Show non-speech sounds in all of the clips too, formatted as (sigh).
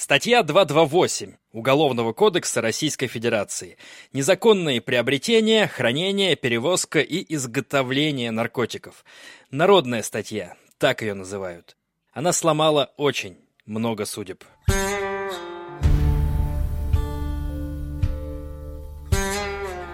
Статья 228 Уголовного кодекса Российской Федерации. Незаконные приобретения, хранение, перевозка и изготовление наркотиков. Народная статья, так ее называют. Она сломала очень много судеб.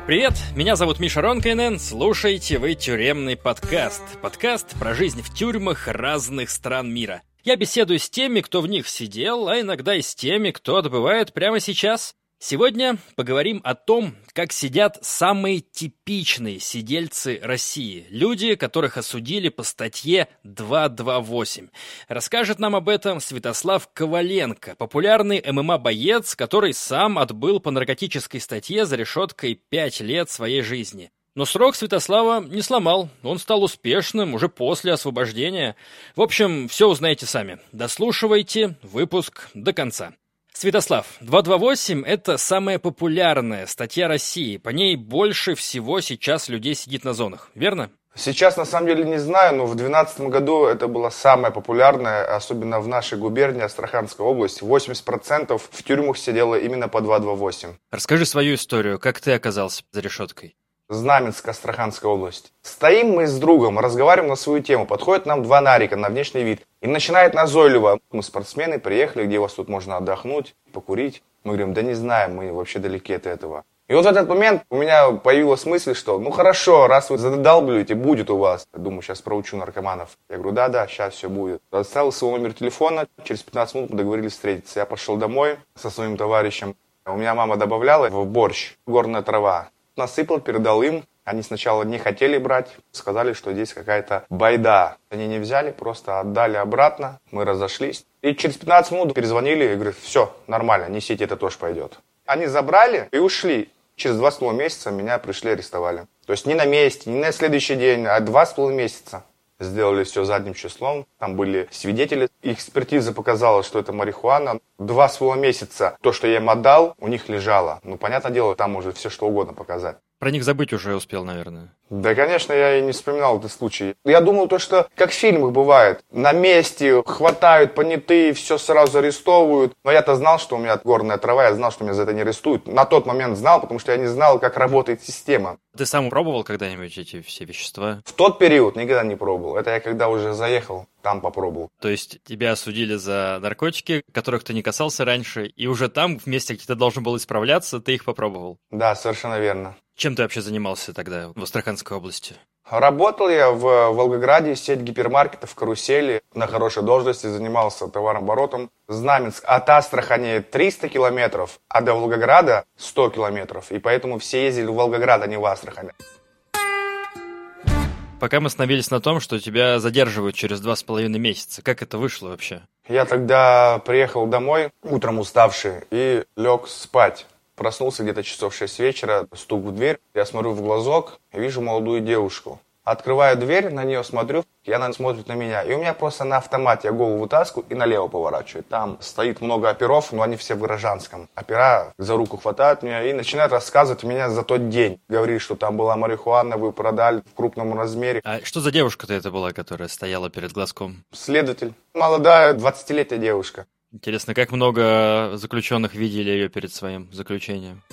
Привет, меня зовут Миша Ронкайнен, слушайте вы тюремный подкаст. Подкаст про жизнь в тюрьмах разных стран мира – я беседую с теми, кто в них сидел, а иногда и с теми, кто отбывает прямо сейчас. Сегодня поговорим о том, как сидят самые типичные сидельцы России, люди, которых осудили по статье 228. Расскажет нам об этом Святослав Коваленко, популярный ММА-боец, который сам отбыл по наркотической статье за решеткой 5 лет своей жизни. Но срок Святослава не сломал, он стал успешным уже после освобождения. В общем, все узнаете сами. Дослушивайте выпуск до конца. Святослав, 228 – это самая популярная статья России. По ней больше всего сейчас людей сидит на зонах, верно? Сейчас, на самом деле, не знаю, но в 2012 году это была самая популярная, особенно в нашей губернии, Астраханской области. 80% в тюрьмах сидело именно по 228. Расскажи свою историю, как ты оказался за решеткой? Знаменск, Астраханская область. Стоим мы с другом, разговариваем на свою тему. Подходит нам два нарика на внешний вид. И начинает назойливо. Мы спортсмены, приехали, где у вас тут можно отдохнуть, покурить. Мы говорим, да не знаем, мы вообще далеки от этого. И вот в этот момент у меня появилась мысль, что ну хорошо, раз вы задолбливаете, будет у вас. Я думаю, сейчас проучу наркоманов. Я говорю, да-да, сейчас все будет. Оставил свой номер телефона, через 15 минут мы договорились встретиться. Я пошел домой со своим товарищем. У меня мама добавляла в борщ горная трава насыпал, передал им. Они сначала не хотели брать, сказали, что здесь какая-то байда. Они не взяли, просто отдали обратно, мы разошлись. И через 15 минут перезвонили и говорят, все, нормально, несите, это тоже пойдет. Они забрали и ушли. Через два с половиной месяца меня пришли арестовали. То есть не на месте, не на следующий день, а два с половиной месяца. Сделали все задним числом. Там были свидетели. Экспертиза показала, что это марихуана. Два с половиной месяца то, что я им отдал, у них лежало. Ну, понятное дело, там может все что угодно показать. Про них забыть уже успел, наверное. Да, конечно, я и не вспоминал этот случай. Я думал то, что как в фильмах бывает. На месте хватают понятые, все сразу арестовывают. Но я-то знал, что у меня горная трава, я знал, что меня за это не арестуют. На тот момент знал, потому что я не знал, как работает система. Ты сам пробовал когда-нибудь эти все вещества? В тот период никогда не пробовал. Это я когда уже заехал, там попробовал. То есть тебя осудили за наркотики, которых ты не касался раньше, и уже там, в месте, где ты должен был исправляться, ты их попробовал? Да, совершенно верно. Чем ты вообще занимался тогда в Астраханской области? Работал я в Волгограде, сеть гипермаркетов, карусели. На хорошей должности занимался товарооборотом. Знаменск от Астрахани 300 километров, а до Волгограда 100 километров. И поэтому все ездили в Волгоград, а не в Астрахань. Пока мы остановились на том, что тебя задерживают через два с половиной месяца. Как это вышло вообще? Я тогда приехал домой, утром уставший, и лег спать. Проснулся где-то часов 6 вечера, стук в дверь. Я смотрю в глазок вижу молодую девушку. Открываю дверь, на нее смотрю, и она смотрит на меня. И у меня просто на автомате я голову вытаскиваю и налево поворачиваю. Там стоит много оперов, но они все в гражданском. Опера за руку хватают меня и начинают рассказывать меня за тот день. Говорит, что там была марихуана, вы продали в крупном размере. А что за девушка-то это была, которая стояла перед глазком? Следователь. Молодая, 20-летняя девушка. Интересно, как много заключенных видели ее перед своим заключением?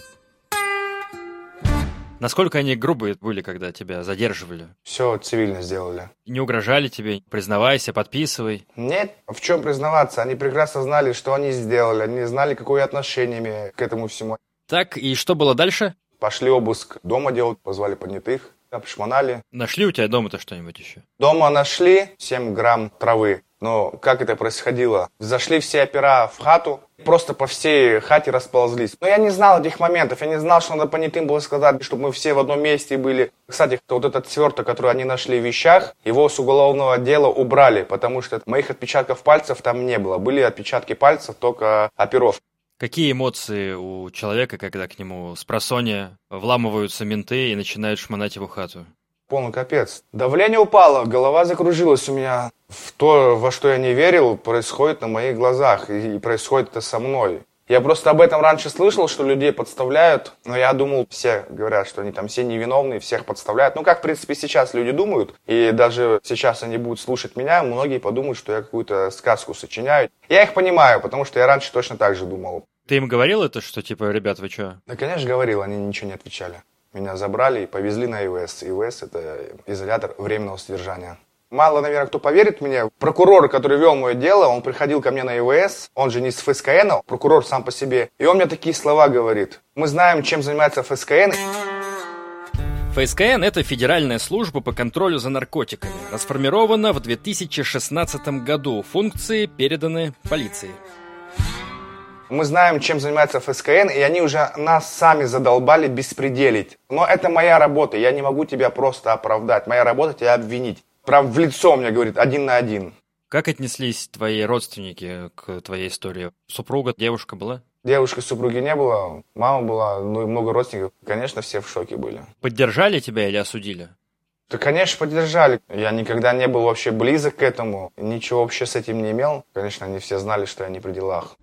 Насколько они грубые были, когда тебя задерживали? Все цивильно сделали. Не угрожали тебе? Признавайся, подписывай. Нет, в чем признаваться? Они прекрасно знали, что они сделали. Они знали, какое отношение имею к этому всему. Так, и что было дальше? Пошли обыск дома делать, позвали понятых, обшмонали. Нашли у тебя дома-то что-нибудь еще? Дома нашли 7 грамм травы. Но как это происходило? Зашли все опера в хату, просто по всей хате расползлись. Но я не знал этих моментов, я не знал, что надо понятым было сказать, чтобы мы все в одном месте были. Кстати, вот этот сверток, который они нашли в вещах, его с уголовного дела убрали, потому что моих отпечатков пальцев там не было. Были отпечатки пальцев только оперов. Какие эмоции у человека, когда к нему с просонья вламываются менты и начинают шмонать его хату? Полный капец. Давление упало, голова закружилась у меня. В то, во что я не верил, происходит на моих глазах. И происходит это со мной. Я просто об этом раньше слышал, что людей подставляют, но я думал, все говорят, что они там все невиновные, всех подставляют. Ну, как, в принципе, сейчас люди думают, и даже сейчас они будут слушать меня, многие подумают, что я какую-то сказку сочиняю. Я их понимаю, потому что я раньше точно так же думал. Ты им говорил это, что типа, ребят, вы что? Да, конечно, говорил, они ничего не отвечали. Меня забрали и повезли на ИВС. ИВС – это изолятор временного содержания. Мало, наверное, кто поверит мне. Прокурор, который вел мое дело, он приходил ко мне на ИВС, он же не с ФСКН, а прокурор сам по себе. И он мне такие слова говорит. Мы знаем, чем занимается ФСКН. ФСКН – это Федеральная служба по контролю за наркотиками. Расформирована в 2016 году. Функции переданы полиции. Мы знаем, чем занимается ФСКН, и они уже нас сами задолбали беспределить. Но это моя работа, я не могу тебя просто оправдать. Моя работа тебя обвинить. Прям в лицо мне говорит, один на один. Как отнеслись твои родственники к твоей истории? Супруга, девушка была? Девушки, супруги не было, мама была, ну и много родственников. Конечно, все в шоке были. Поддержали тебя или осудили? Да, конечно, поддержали. Я никогда не был вообще близок к этому, ничего вообще с этим не имел. Конечно, они все знали, что я не при делах.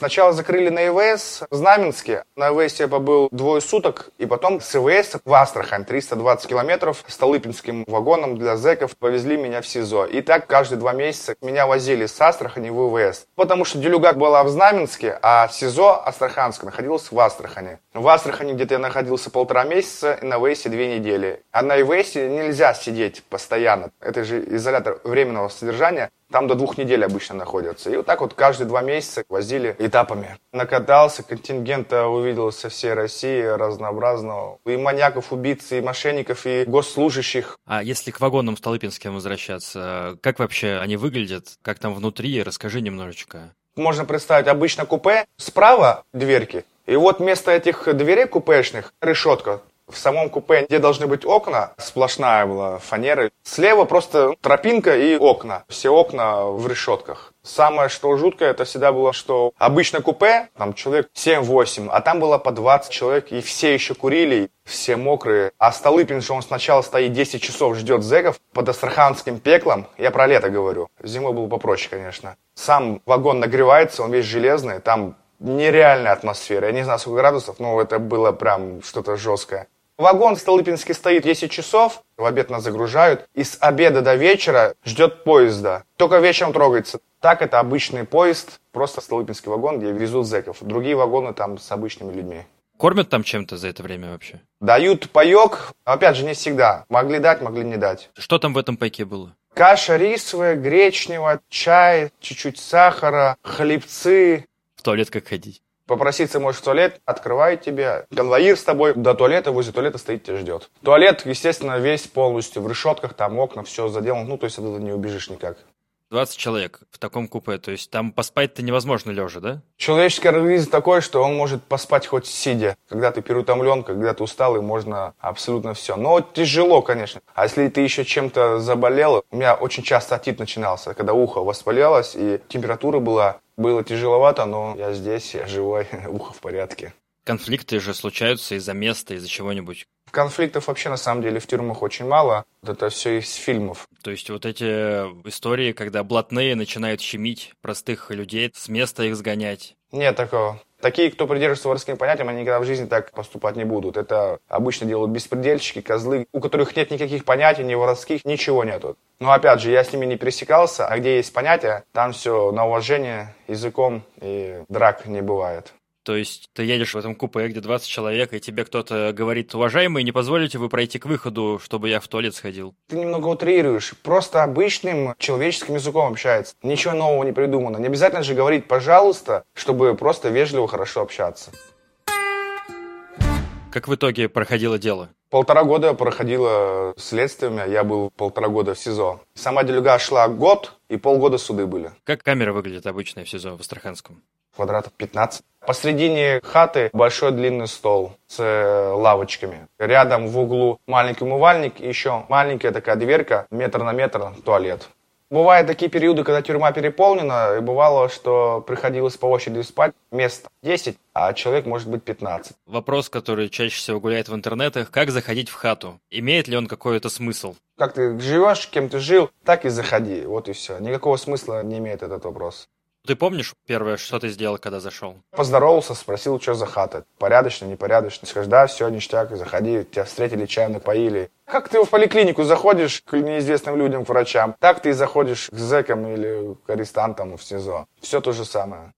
Сначала закрыли на ИВС в Знаменске. На ИВС я побыл двое суток. И потом с ИВС в Астрахань, 320 километров, Столыпинским вагоном для зэков повезли меня в СИЗО. И так каждые два месяца меня возили с Астрахани в ИВС. Потому что Делюгак была в Знаменске, а СИЗО Астраханск находилось в Астрахани. В Астрахани где-то я находился полтора месяца, и на ИВСе две недели. А на ИВСе нельзя сидеть постоянно. Это же изолятор временного содержания. Там до двух недель обычно находятся. И вот так вот каждые два месяца возили этапами. Накатался, контингента увидел со всей России разнообразного. И маньяков, убийц, и мошенников, и госслужащих. А если к вагонам Столыпинским возвращаться, как вообще они выглядят? Как там внутри? Расскажи немножечко. Можно представить обычно купе. Справа дверки. И вот вместо этих дверей купешных решетка. В самом купе, где должны быть окна, сплошная была фанера. Слева просто тропинка и окна. Все окна в решетках. Самое, что жуткое, это всегда было, что обычно купе, там человек 7-8, а там было по 20 человек, и все еще курили, все мокрые. А Столыпин же он сначала стоит 10 часов, ждет зэков под астраханским пеклом. Я про лето говорю. Зимой было попроще, конечно. Сам вагон нагревается, он весь железный, там нереальная атмосфера. Я не знаю, сколько градусов, но это было прям что-то жесткое. Вагон в Столыпинске стоит 10 часов, в обед нас загружают, и с обеда до вечера ждет поезда. Только вечером трогается. Так это обычный поезд, просто Столыпинский вагон, где везут зэков. Другие вагоны там с обычными людьми. Кормят там чем-то за это время вообще? Дают паек, опять же, не всегда. Могли дать, могли не дать. Что там в этом пайке было? Каша рисовая, гречневая, чай, чуть-чуть сахара, хлебцы. В туалет как ходить? Попроситься можешь в туалет, открывает тебе. Конвоир с тобой до туалета, возле туалета стоит, тебя ждет. Туалет, естественно, весь полностью в решетках, там окна, все заделано. Ну, то есть оттуда не убежишь никак. 20 человек в таком купе, то есть там поспать-то невозможно лежа, да? Человеческий организм такой, что он может поспать хоть сидя. Когда ты переутомлен, когда ты усталый, можно абсолютно все. Но тяжело, конечно. А если ты еще чем-то заболел, у меня очень часто отит начинался, когда ухо воспалялось и температура была было тяжеловато, но я здесь, я живой, (laughs) ухо в порядке. Конфликты же случаются из-за места, из-за чего-нибудь. Конфликтов вообще на самом деле в тюрьмах очень мало. Это все из фильмов. То есть вот эти истории, когда блатные начинают щемить простых людей, с места их сгонять. Нет такого. Такие, кто придерживается воровским понятиям, они никогда в жизни так поступать не будут. Это обычно делают беспредельщики, козлы, у которых нет никаких понятий, ни воровских, ничего нету. Но опять же, я с ними не пересекался, а где есть понятия, там все на уважение, языком и драк не бывает. То есть ты едешь в этом купе, где 20 человек, и тебе кто-то говорит, уважаемый, не позволите вы пройти к выходу, чтобы я в туалет сходил? Ты немного утрируешь. Просто обычным человеческим языком общается. Ничего нового не придумано. Не обязательно же говорить «пожалуйста», чтобы просто вежливо, хорошо общаться. Как в итоге проходило дело? Полтора года проходило следствием, я был полтора года в СИЗО. Сама делега шла год, и полгода суды были. Как камера выглядит обычная в СИЗО в Астраханском? Квадратов 15. Посредине хаты большой длинный стол с э, лавочками. Рядом в углу маленький умывальник и еще маленькая такая дверка, метр на метр, туалет. Бывают такие периоды, когда тюрьма переполнена, и бывало, что приходилось по очереди спать мест 10, а человек может быть 15. Вопрос, который чаще всего гуляет в интернетах, как заходить в хату? Имеет ли он какой-то смысл? Как ты живешь, кем ты жил, так и заходи, вот и все. Никакого смысла не имеет этот вопрос. Ты помнишь первое, что ты сделал, когда зашел? Поздоровался, спросил, что за хата. Порядочно, непорядочно. Скажешь, да, все, ништяк, заходи. Тебя встретили, чаем напоили. Как ты в поликлинику заходишь к неизвестным людям, к врачам, так ты и заходишь к зэкам или к арестантам в СИЗО. Все то же самое.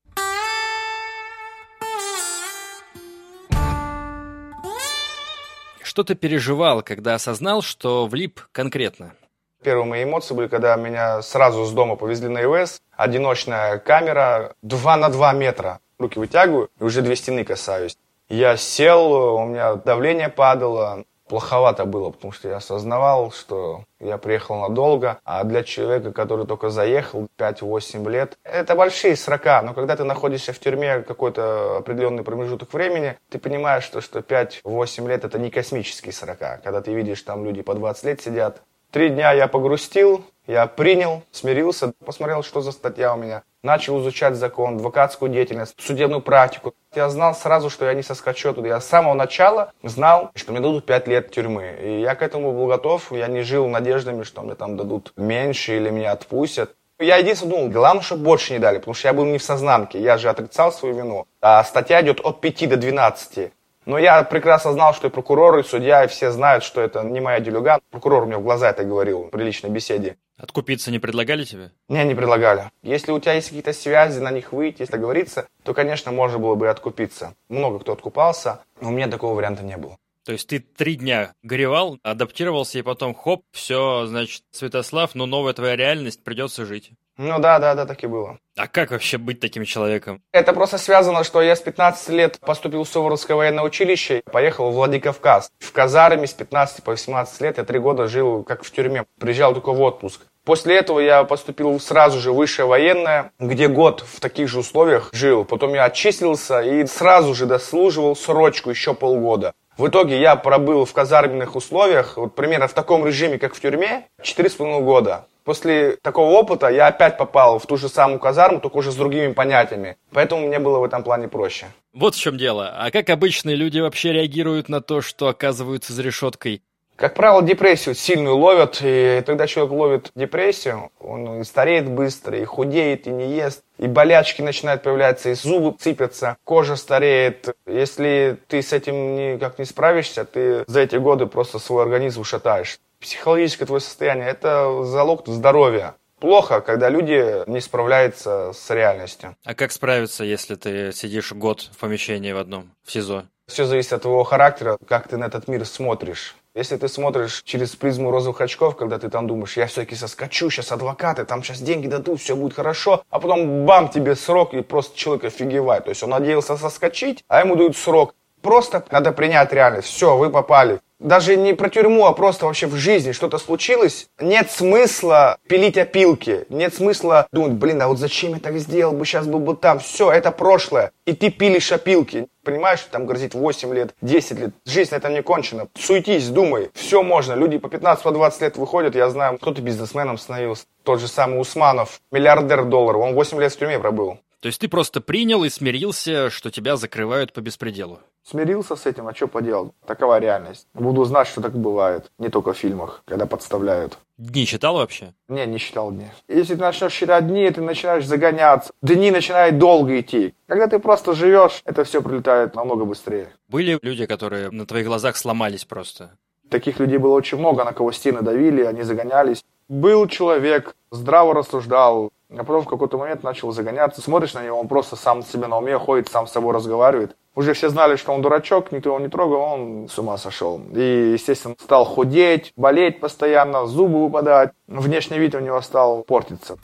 Что ты переживал, когда осознал, что влип конкретно? Первые мои эмоции были, когда меня сразу с дома повезли на ИВС. Одиночная камера, 2 на 2 метра. Руки вытягиваю, и уже две стены касаюсь. Я сел, у меня давление падало. Плоховато было, потому что я осознавал, что я приехал надолго, а для человека, который только заехал 5-8 лет, это большие срока, но когда ты находишься в тюрьме какой-то определенный промежуток времени, ты понимаешь, что, что 5-8 лет это не космические срока. Когда ты видишь, там люди по 20 лет сидят, Три дня я погрустил, я принял, смирился, посмотрел, что за статья у меня. Начал изучать закон, адвокатскую деятельность, судебную практику. Я знал сразу, что я не соскочу туда. Я с самого начала знал, что мне дадут пять лет тюрьмы. И я к этому был готов. Я не жил надеждами, что мне там дадут меньше или меня отпустят. Я единственное думал, главное, чтобы больше не дали, потому что я был не в сознанке, я же отрицал свою вину. А статья идет от 5 до 12. Но я прекрасно знал, что и прокурор, и судья, и все знают, что это не моя делюга. Прокурор мне в глаза это говорил при личной беседе. Откупиться не предлагали тебе? Не, не предлагали. Если у тебя есть какие-то связи, на них выйти, если договориться, то, конечно, можно было бы откупиться. Много кто откупался, но у меня такого варианта не было. То есть ты три дня горевал, адаптировался, и потом хоп, все, значит, Святослав, но новая твоя реальность, придется жить. Ну да, да, да, так и было. А как вообще быть таким человеком? Это просто связано, что я с 15 лет поступил в Суворовское военное училище, поехал в Владикавказ. В казарме с 15 по 18 лет я три года жил как в тюрьме. Приезжал только в отпуск. После этого я поступил сразу же в высшее военное, где год в таких же условиях жил. Потом я отчислился и сразу же дослуживал срочку еще полгода. В итоге я пробыл в казарменных условиях, вот примерно в таком режиме, как в тюрьме, 4,5 года. После такого опыта я опять попал в ту же самую казарму, только уже с другими понятиями. Поэтому мне было в этом плане проще. Вот в чем дело. А как обычные люди вообще реагируют на то, что оказываются за решеткой? Как правило, депрессию сильную ловят, и тогда человек ловит депрессию, он и стареет быстро, и худеет, и не ест, и болячки начинают появляться, и зубы цепятся, кожа стареет. Если ты с этим никак не справишься, ты за эти годы просто свой организм ушатаешь психологическое твое состояние – это залог здоровья. Плохо, когда люди не справляются с реальностью. А как справиться, если ты сидишь год в помещении в одном, в СИЗО? Все зависит от твоего характера, как ты на этот мир смотришь. Если ты смотришь через призму розовых очков, когда ты там думаешь, я все-таки соскочу, сейчас адвокаты, там сейчас деньги дадут, все будет хорошо, а потом бам, тебе срок, и просто человек офигевает. То есть он надеялся соскочить, а ему дают срок. Просто надо принять реальность. Все, вы попали даже не про тюрьму, а просто вообще в жизни что-то случилось, нет смысла пилить опилки, нет смысла думать, блин, а вот зачем я так сделал бы, сейчас был бы там, все, это прошлое, и ты пилишь опилки, понимаешь, там грозит 8 лет, 10 лет, жизнь на этом не кончена, суетись, думай, все можно, люди по 15-20 лет выходят, я знаю, кто-то бизнесменом становился, тот же самый Усманов, миллиардер долларов, он 8 лет в тюрьме пробыл. То есть ты просто принял и смирился, что тебя закрывают по беспределу? Смирился с этим, а что поделал? Такова реальность. Буду знать, что так бывает. Не только в фильмах, когда подставляют. Дни считал вообще? Не, не считал дни. Если ты начнешь считать дни, ты начинаешь загоняться. Дни начинают долго идти. Когда ты просто живешь, это все прилетает намного быстрее. Были люди, которые на твоих глазах сломались просто? Таких людей было очень много, на кого стены давили, они загонялись. Был человек, здраво рассуждал, а потом в какой-то момент начал загоняться. Смотришь на него, он просто сам себе на уме ходит, сам с собой разговаривает. Уже все знали, что он дурачок, никто его не трогал, он с ума сошел. И, естественно, стал худеть, болеть постоянно, зубы выпадать. Внешний вид у него стал портиться.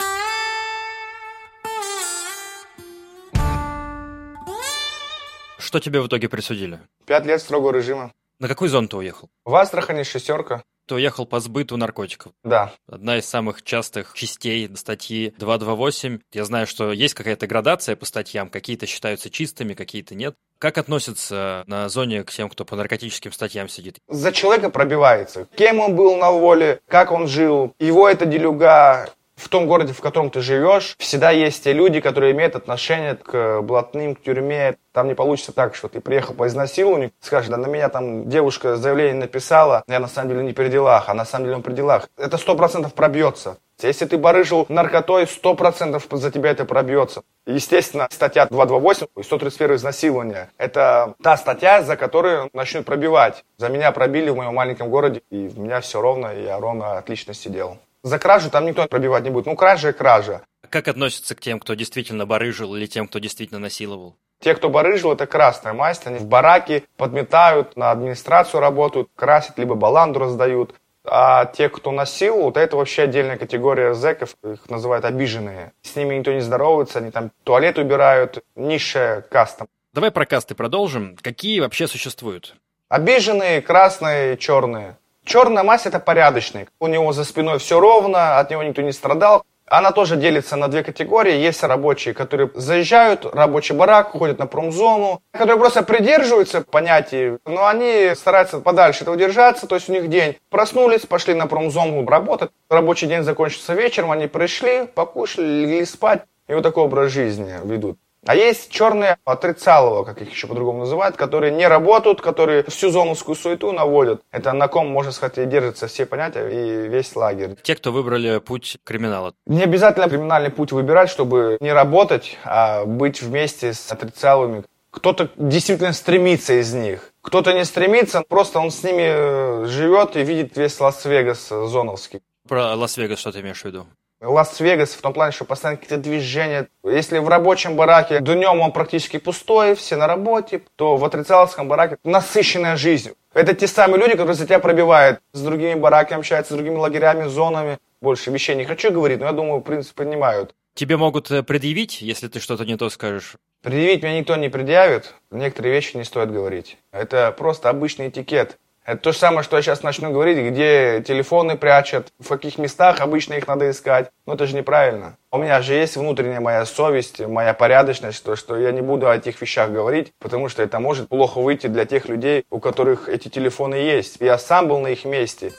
Что тебе в итоге присудили? Пять лет строгого режима. На какой зон ты уехал? В Астрахани шестерка. Ты уехал по сбыту наркотиков. Да. Одна из самых частых частей статьи 228. Я знаю, что есть какая-то градация по статьям. Какие-то считаются чистыми, какие-то нет. Как относятся на зоне к тем, кто по наркотическим статьям сидит? За человека пробивается. Кем он был на воле, как он жил, его это делюга, В том городе, в котором ты живешь, всегда есть те люди, которые имеют отношение к блатным, к тюрьме. Там не получится так, что ты приехал по изнасилованию, скажешь, да на меня там девушка заявление написала, я на самом деле не при делах, а на самом деле он при делах. Это сто процентов пробьется. Если ты барыжил наркотой, сто процентов за тебя это пробьется. Естественно, статья 228 и 131 изнасилование. Это та статья, за которую начнут пробивать. За меня пробили в моем маленьком городе, и у меня все ровно, и я ровно отлично сидел. За кражу там никто пробивать не будет. Ну, кража и кража. Как относятся к тем, кто действительно барыжил или тем, кто действительно насиловал? Те, кто барыжил, это красная масть. Они в бараке подметают, на администрацию работают, красят, либо баланду раздают. А те, кто насиловал, вот это вообще отдельная категория зэков, их называют обиженные. С ними никто не здоровается, они там туалет убирают, низшая каста. Давай про касты продолжим. Какие вообще существуют? Обиженные, красные, черные. Черная мазь это порядочный. У него за спиной все ровно, от него никто не страдал. Она тоже делится на две категории. Есть рабочие, которые заезжают, рабочий барак, ходят на промзону, которые просто придерживаются понятий, но они стараются подальше этого держаться, то есть у них день. Проснулись, пошли на промзону работать, рабочий день закончится вечером, они пришли, покушали, легли спать, и вот такой образ жизни ведут. А есть черные отрицалово, как их еще по-другому называют, которые не работают, которые всю зоновскую суету наводят. Это на ком, можно сказать, и держатся все понятия и весь лагерь. Те, кто выбрали путь криминала. Не обязательно криминальный путь выбирать, чтобы не работать, а быть вместе с отрицаловыми. Кто-то действительно стремится из них. Кто-то не стремится, просто он с ними э, живет и видит весь Лас-Вегас зоновский. Про Лас-Вегас что ты имеешь в виду? Лас-Вегас в том плане, что постоянно какие-то движения. Если в рабочем бараке днем он практически пустой, все на работе, то в отрицаловском бараке насыщенная жизнь. Это те самые люди, которые за тебя пробивают. С другими бараками общаются, с другими лагерями, зонами. Больше вещей не хочу говорить, но я думаю, в принципе, понимают. Тебе могут э, предъявить, если ты что-то не то скажешь? Предъявить меня никто не предъявит. Некоторые вещи не стоит говорить. Это просто обычный этикет. Это то же самое, что я сейчас начну говорить, где телефоны прячут, в каких местах обычно их надо искать. Но это же неправильно. У меня же есть внутренняя моя совесть, моя порядочность, то, что я не буду о этих вещах говорить, потому что это может плохо выйти для тех людей, у которых эти телефоны есть. Я сам был на их месте.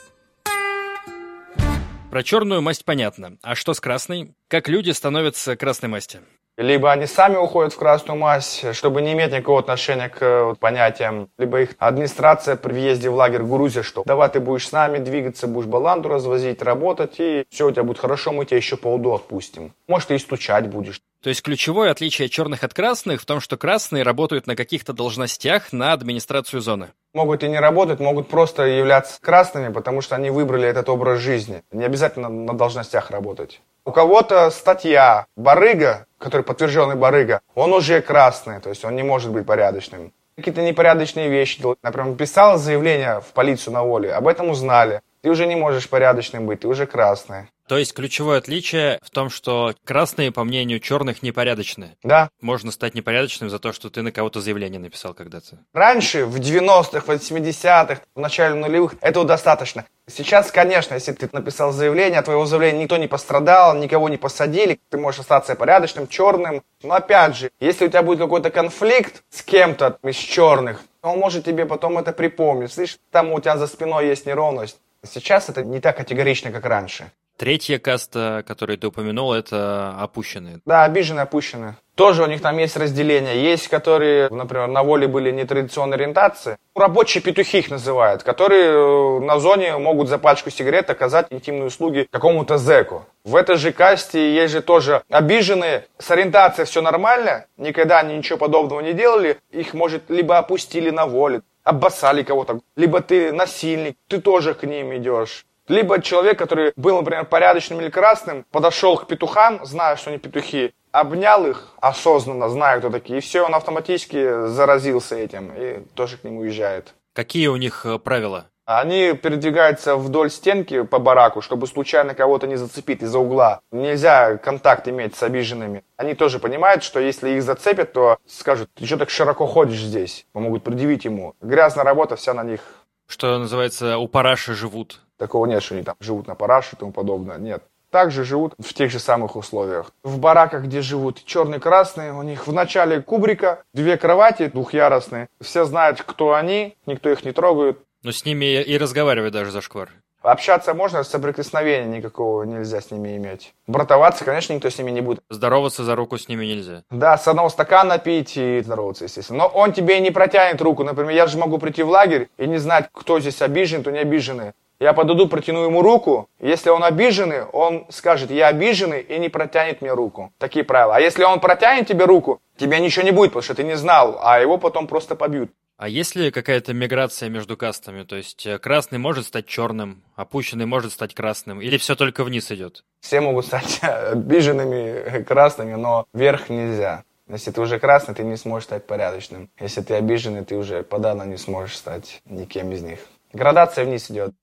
Про черную масть понятно. А что с красной? Как люди становятся красной масти? Либо они сами уходят в красную мазь, чтобы не иметь никакого отношения к вот, понятиям. Либо их администрация при въезде в лагерь грузит, что давай ты будешь с нами двигаться, будешь баланду развозить, работать, и все у тебя будет хорошо, мы тебя еще по УДО отпустим. Может, и стучать будешь. То есть ключевое отличие черных от красных в том, что красные работают на каких-то должностях на администрацию зоны. Могут и не работать, могут просто являться красными, потому что они выбрали этот образ жизни. Не обязательно на должностях работать. У кого-то статья барыга, который подтвержденный барыга, он уже красный, то есть он не может быть порядочным. Какие-то непорядочные вещи. Например, писал заявление в полицию на воле, об этом узнали. Ты уже не можешь порядочным быть, ты уже красный. То есть ключевое отличие в том, что красные, по мнению черных, непорядочные. Да. Можно стать непорядочным за то, что ты на кого-то заявление написал когда-то. Раньше, в 90-х, в 80-х, в начале нулевых, этого достаточно. Сейчас, конечно, если ты написал заявление, от твоего заявления никто не пострадал, никого не посадили, ты можешь остаться порядочным, черным. Но опять же, если у тебя будет какой-то конфликт с кем-то из черных, он может тебе потом это припомнить. Слышишь, там у тебя за спиной есть неровность. Сейчас это не так категорично, как раньше. Третья каста, которую ты упомянул, это опущенные. Да, обиженные, опущенные. Тоже у них там есть разделение. Есть, которые, например, на воле были нетрадиционной ориентации. Рабочие петухи их называют, которые э, на зоне могут за пачку сигарет оказать интимные услуги какому-то зэку. В этой же касте есть же тоже обиженные. С ориентацией все нормально, никогда они ничего подобного не делали. Их, может, либо опустили на воле, обоссали кого-то, либо ты насильник, ты тоже к ним идешь. Либо человек, который был, например, порядочным или красным, подошел к петухам, зная, что они петухи, обнял их осознанно, зная, кто такие, и все, он автоматически заразился этим и тоже к ним уезжает. Какие у них э, правила? Они передвигаются вдоль стенки по бараку, чтобы случайно кого-то не зацепить из-за угла. Нельзя контакт иметь с обиженными. Они тоже понимают, что если их зацепят, то скажут, ты что так широко ходишь здесь? Помогут предъявить ему. Грязная работа вся на них. Что называется, у параши живут. Такого нет, что они там живут на параше и тому подобное. Нет. Также живут в тех же самых условиях. В бараках, где живут черные и красные, у них в начале кубрика две кровати двухъярусные. Все знают, кто они, никто их не трогает. Но с ними и разговаривать даже за шквар. Общаться можно, соприкосновения никакого нельзя с ними иметь. Братоваться, конечно, никто с ними не будет. Здороваться за руку с ними нельзя. Да, с одного стакана пить и здороваться, естественно. Но он тебе не протянет руку. Например, я же могу прийти в лагерь и не знать, кто здесь обижен, кто не обиженный. Я подойду, протяну ему руку. Если он обиженный, он скажет, я обиженный, и не протянет мне руку. Такие правила. А если он протянет тебе руку, тебе ничего не будет, потому что ты не знал, а его потом просто побьют. А есть ли какая-то миграция между кастами? То есть э, красный может стать черным, опущенный может стать красным? Или все только вниз идет? Все могут стать обиженными красными, но вверх нельзя. Если ты уже красный, ты не сможешь стать порядочным. Если ты обиженный, ты уже подавно не сможешь стать никем из них. Градация вниз идет.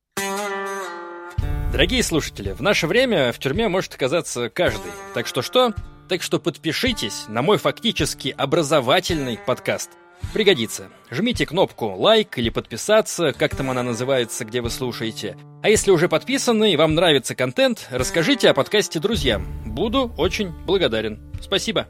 Дорогие слушатели, в наше время в тюрьме может оказаться каждый. Так что что? Так что подпишитесь на мой фактически образовательный подкаст – Пригодится. Жмите кнопку лайк или подписаться, как там она называется, где вы слушаете. А если уже подписаны и вам нравится контент, расскажите о подкасте друзьям. Буду очень благодарен. Спасибо.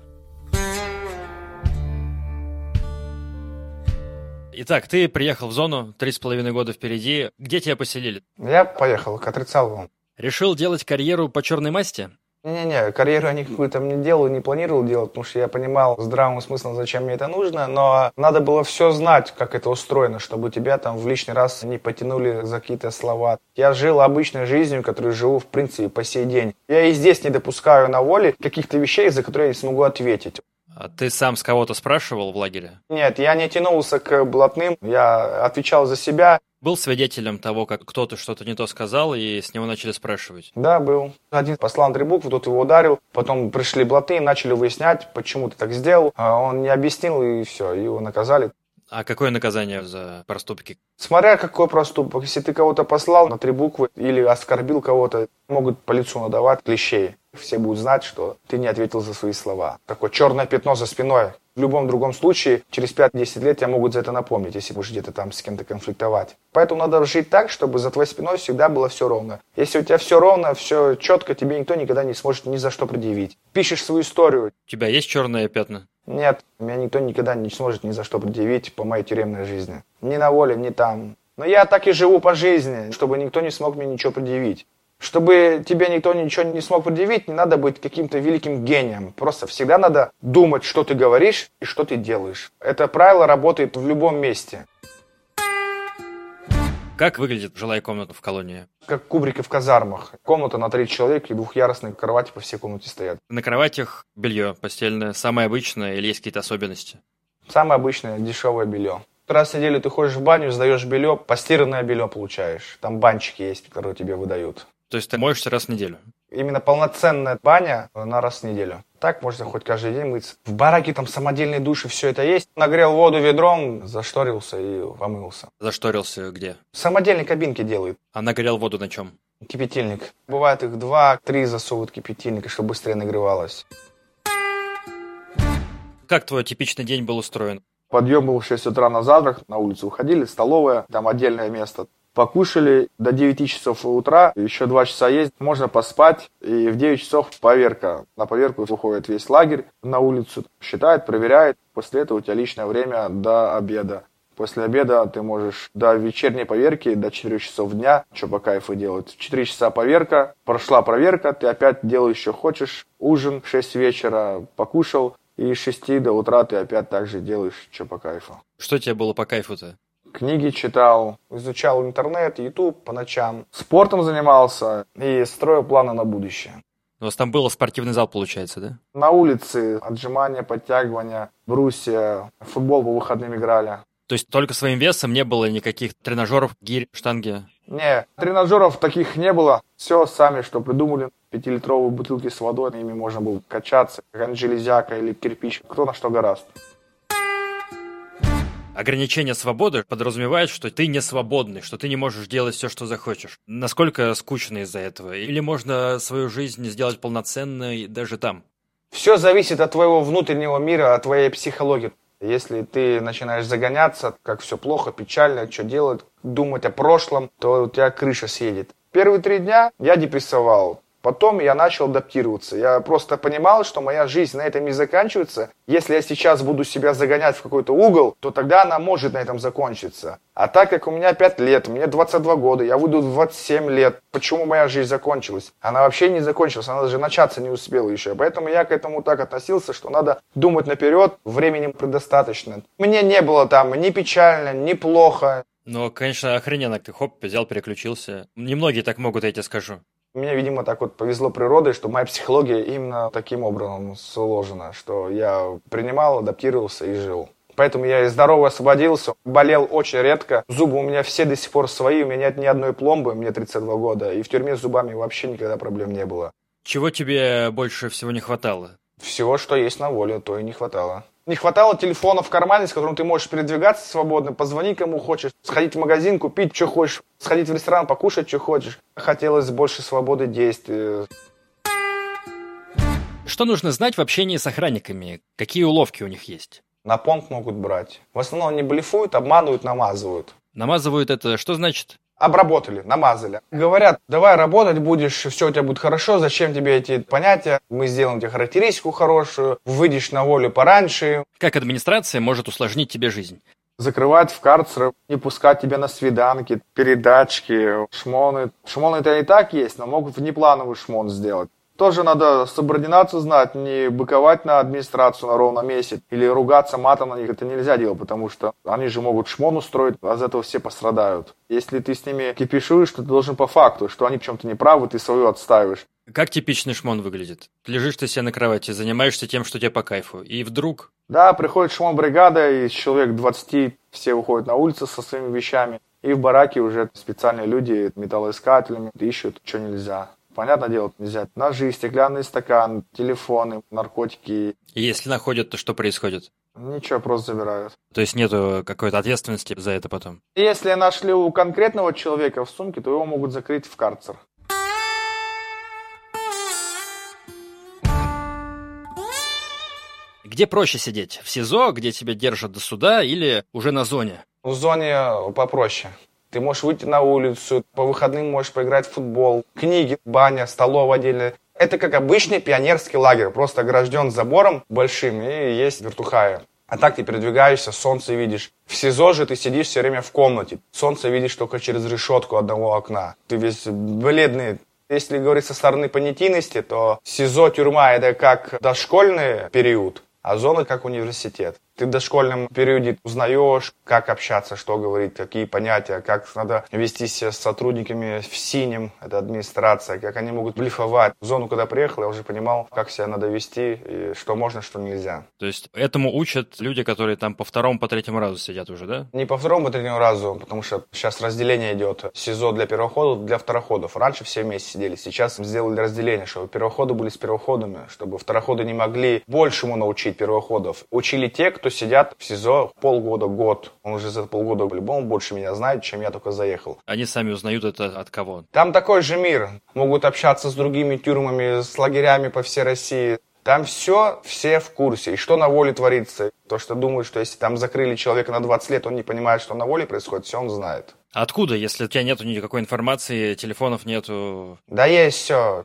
Итак, ты приехал в зону, три с половиной года впереди. Где тебя поселили? Я поехал к отрицаловым. Решил делать карьеру по черной масти? Не-не, карьеру я никакую там не делал, не планировал делать, потому что я понимал здравым смыслом, зачем мне это нужно, но надо было все знать, как это устроено, чтобы тебя там в лишний раз не потянули за какие-то слова. Я жил обычной жизнью, которую живу, в принципе, по сей день. Я и здесь не допускаю на воле каких-то вещей, за которые я не смогу ответить. А ты сам с кого-то спрашивал в лагере? Нет, я не тянулся к блатным, я отвечал за себя. Был свидетелем того, как кто-то что-то не то сказал, и с него начали спрашивать? Да, был. Один послал три буквы, тот его ударил. Потом пришли блаты, начали выяснять, почему ты так сделал. А он не объяснил, и все, его наказали. А какое наказание за проступки? Смотря какой проступок. Если ты кого-то послал на три буквы или оскорбил кого-то, могут по лицу надавать клещей. Все будут знать, что ты не ответил за свои слова. Такое черное пятно за спиной. В любом другом случае, через 5-10 лет тебя могут за это напомнить, если будешь где-то там с кем-то конфликтовать. Поэтому надо жить так, чтобы за твоей спиной всегда было все ровно. Если у тебя все ровно, все четко, тебе никто никогда не сможет ни за что предъявить. Пишешь свою историю. У тебя есть черные пятна? Нет, меня никто никогда не сможет ни за что предъявить по моей тюремной жизни. Ни на воле, ни там. Но я так и живу по жизни, чтобы никто не смог мне ничего предъявить. Чтобы тебе никто ничего не смог предъявить, не надо быть каким-то великим гением. Просто всегда надо думать, что ты говоришь и что ты делаешь. Это правило работает в любом месте. Как выглядит жилая комната в колонии? Как кубрики в казармах. Комната на три человека и двухъярусные кровати по всей комнате стоят. На кроватях белье постельное, самое обычное или есть какие-то особенности? Самое обычное дешевое белье. Раз в неделю ты ходишь в баню, сдаешь белье, постиранное белье получаешь. Там банчики есть, которые тебе выдают. То есть ты моешься раз в неделю? Именно полноценная баня на раз в неделю. Так можно хоть каждый день мыться. В бараке там самодельные души, все это есть. Нагрел воду ведром, зашторился и помылся. Зашторился где? Самодельные кабинки делают. А нагрел воду на чем? Кипятильник. Бывает их два, три засовывают кипятильника, чтобы быстрее нагревалось. Как твой типичный день был устроен? Подъем был в 6 утра на завтрак, на улицу уходили, столовая, там отдельное место покушали до 9 часов утра, еще 2 часа есть, можно поспать, и в 9 часов поверка. На поверку уходит весь лагерь на улицу, считает, проверяет. После этого у тебя личное время до обеда. После обеда ты можешь до вечерней поверки, до 4 часов дня, что по кайфу делать. 4 часа поверка, прошла проверка, ты опять делаешь, что хочешь. Ужин в 6 вечера покушал, и с 6 до утра ты опять так же делаешь, что по кайфу. Что тебе было по кайфу-то? Книги читал, изучал интернет, YouTube по ночам. Спортом занимался и строил планы на будущее. У вас там был спортивный зал, получается, да? На улице отжимания, подтягивания, брусья, футбол по выходным играли. То есть только своим весом не было никаких тренажеров, гирь, штанги? Не, тренажеров таких не было. Все сами, что придумали. Пятилитровые бутылки с водой, ими можно было качаться, как железяка или кирпич, кто на что гораст. Ограничение свободы подразумевает, что ты не свободный, что ты не можешь делать все, что захочешь. Насколько скучно из-за этого? Или можно свою жизнь сделать полноценной даже там? Все зависит от твоего внутреннего мира, от твоей психологии. Если ты начинаешь загоняться, как все плохо, печально, что делать, думать о прошлом, то у тебя крыша съедет. Первые три дня я депрессовал. Потом я начал адаптироваться. Я просто понимал, что моя жизнь на этом не заканчивается. Если я сейчас буду себя загонять в какой-то угол, то тогда она может на этом закончиться. А так как у меня 5 лет, мне 22 года, я выйду в 27 лет, почему моя жизнь закончилась? Она вообще не закончилась, она даже начаться не успела еще. Поэтому я к этому так относился, что надо думать наперед, времени предостаточно. Мне не было там ни печально, ни плохо. Ну, конечно, охрененно, ты хоп, взял, переключился. Немногие так могут, я тебе скажу. Мне, видимо, так вот повезло природой, что моя психология именно таким образом сложена, что я принимал, адаптировался и жил. Поэтому я и здорово освободился, болел очень редко. Зубы у меня все до сих пор свои, у меня нет ни одной пломбы, мне 32 года. И в тюрьме с зубами вообще никогда проблем не было. Чего тебе больше всего не хватало? Всего, что есть на воле, то и не хватало. Не хватало телефона в кармане, с которым ты можешь передвигаться свободно, позвонить кому хочешь, сходить в магазин, купить, что хочешь, сходить в ресторан, покушать, что хочешь. Хотелось больше свободы действий. Что нужно знать в общении с охранниками? Какие уловки у них есть? На понт могут брать. В основном они блефуют, обманывают, намазывают. Намазывают это что значит? Обработали, намазали. Говорят, давай работать будешь, все у тебя будет хорошо, зачем тебе эти понятия, мы сделаем тебе характеристику хорошую, выйдешь на волю пораньше. Как администрация может усложнить тебе жизнь? Закрывать в карцеры, не пускать тебя на свиданки, передачки, шмоны. Шмоны-то и так есть, но могут внеплановый шмон сделать. Тоже надо субординацию знать, не быковать на администрацию на ровном месте или ругаться матом на них. Это нельзя делать, потому что они же могут шмон устроить, а за этого все пострадают. Если ты с ними кипишуешь, то ты должен по факту, что они в чем-то неправы, ты свою отставишь. Как типичный шмон выглядит? Лежишь ты себе на кровати, занимаешься тем, что тебе по кайфу, и вдруг... Да, приходит шмон бригада, и человек 20, все выходят на улицу со своими вещами, и в бараке уже специальные люди металлоискателями ищут, что нельзя. Понятное дело, нельзя ножи, стеклянный стакан, телефоны, наркотики. И если находят, то что происходит? Ничего, просто забирают. То есть нету какой-то ответственности за это потом? Если нашли у конкретного человека в сумке, то его могут закрыть в карцер. Где проще сидеть? В СИЗО, где тебя держат до суда, или уже на зоне? В зоне попроще. Ты можешь выйти на улицу, по выходным можешь поиграть в футбол, книги, баня, столовая отдельно. Это как обычный пионерский лагерь, просто огражден забором большим и есть вертухая. А так ты передвигаешься, солнце видишь. В СИЗО же ты сидишь все время в комнате. Солнце видишь только через решетку одного окна. Ты весь бледный. Если говорить со стороны понятийности, то СИЗО, тюрьма – это как дошкольный период, а зона как университет. Ты в дошкольном периоде узнаешь, как общаться, что говорить, какие понятия, как надо вести себя с сотрудниками в синем, это администрация, как они могут блефовать. В зону, когда приехал, я уже понимал, как себя надо вести, и что можно, что нельзя. То есть этому учат люди, которые там по второму, по третьему разу сидят уже, да? Не по второму, по третьему разу, потому что сейчас разделение идет. СИЗО для первоходов, для второходов. Раньше все вместе сидели, сейчас сделали разделение, чтобы первоходы были с первоходами, чтобы второходы не могли большему научить первоходов. Учили те, кто сидят в СИЗО полгода, год. Он уже за полгода по-любому больше меня знает, чем я только заехал. Они сами узнают это от кого? Там такой же мир. Могут общаться с другими тюрьмами, с лагерями по всей России. Там все, все в курсе. И что на воле творится. То, что думают, что если там закрыли человека на 20 лет, он не понимает, что на воле происходит, все он знает. Откуда, если у тебя нету никакой информации, телефонов нету? Да есть все.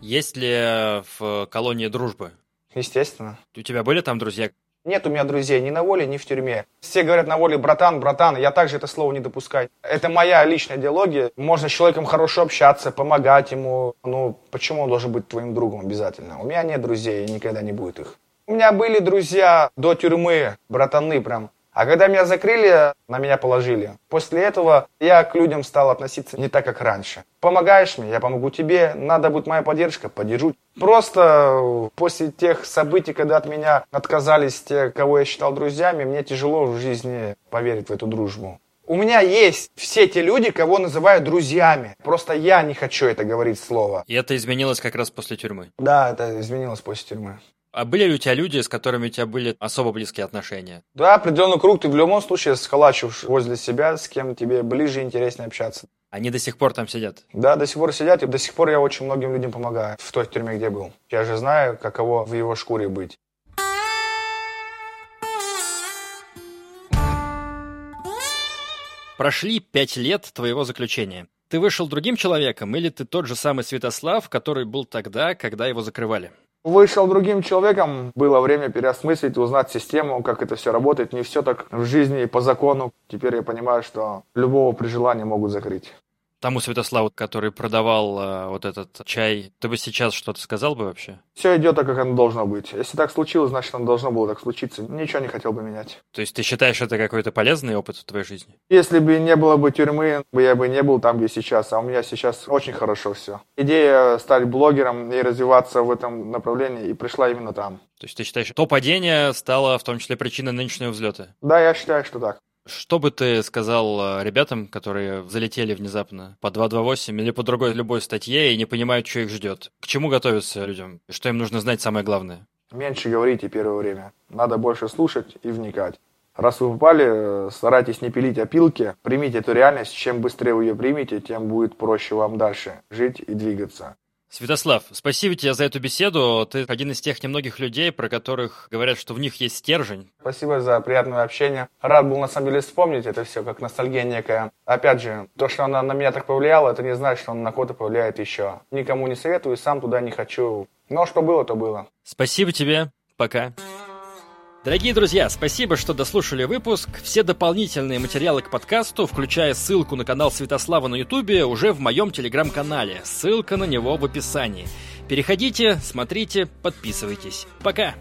Есть ли в колонии дружбы? Естественно. У тебя были там друзья? Нет у меня друзей ни на воле, ни в тюрьме. Все говорят на воле «братан, братан», я также это слово не допускаю. Это моя личная идеология. Можно с человеком хорошо общаться, помогать ему. Ну, почему он должен быть твоим другом обязательно? У меня нет друзей никогда не будет их. У меня были друзья до тюрьмы, братаны прям. А когда меня закрыли, на меня положили. После этого я к людям стал относиться не так, как раньше. Помогаешь мне, я помогу тебе. Надо будет моя поддержка, поддержу. Просто после тех событий, когда от меня отказались те, кого я считал друзьями, мне тяжело в жизни поверить в эту дружбу. У меня есть все те люди, кого называют друзьями. Просто я не хочу это говорить слово. И это изменилось как раз после тюрьмы? Да, это изменилось после тюрьмы. А были ли у тебя люди, с которыми у тебя были особо близкие отношения? Да, определенный круг ты в любом случае сколачиваешь возле себя, с кем тебе ближе и интереснее общаться. Они до сих пор там сидят? Да, до сих пор сидят, и до сих пор я очень многим людям помогаю в той тюрьме, где был. Я же знаю, каково в его шкуре быть. Прошли пять лет твоего заключения. Ты вышел другим человеком или ты тот же самый Святослав, который был тогда, когда его закрывали? Вышел другим человеком, было время переосмыслить, узнать систему, как это все работает. Не все так в жизни и по закону. Теперь я понимаю, что любого при желании могут закрыть тому Святославу, который продавал э, вот этот чай, ты бы сейчас что-то сказал бы вообще? Все идет так, как оно должно быть. Если так случилось, значит, оно должно было так случиться. Ничего не хотел бы менять. То есть ты считаешь это какой-то полезный опыт в твоей жизни? Если бы не было бы тюрьмы, я бы не был там, где сейчас. А у меня сейчас очень хорошо все. Идея стать блогером и развиваться в этом направлении и пришла именно там. То есть ты считаешь, то падение стало в том числе причиной нынешнего взлета? Да, я считаю, что так. Что бы ты сказал э, ребятам, которые залетели внезапно по 228 или по другой любой статье и не понимают, что их ждет? К чему готовиться людям? Что им нужно знать самое главное? Меньше говорите первое время. Надо больше слушать и вникать. Раз вы попали, э, старайтесь не пилить опилки, примите эту реальность. Чем быстрее вы ее примете, тем будет проще вам дальше жить и двигаться. Святослав, спасибо тебе за эту беседу. Ты один из тех немногих людей, про которых говорят, что в них есть стержень. Спасибо за приятное общение. Рад был на самом деле вспомнить это все, как ностальгия некая. Опять же, то, что она на меня так повлияла, это не значит, что она на кого-то повлияет еще. Никому не советую, сам туда не хочу. Но что было, то было. Спасибо тебе. Пока. Дорогие друзья, спасибо, что дослушали выпуск. Все дополнительные материалы к подкасту, включая ссылку на канал Святослава на Ютубе, уже в моем телеграм-канале. Ссылка на него в описании. Переходите, смотрите, подписывайтесь. Пока!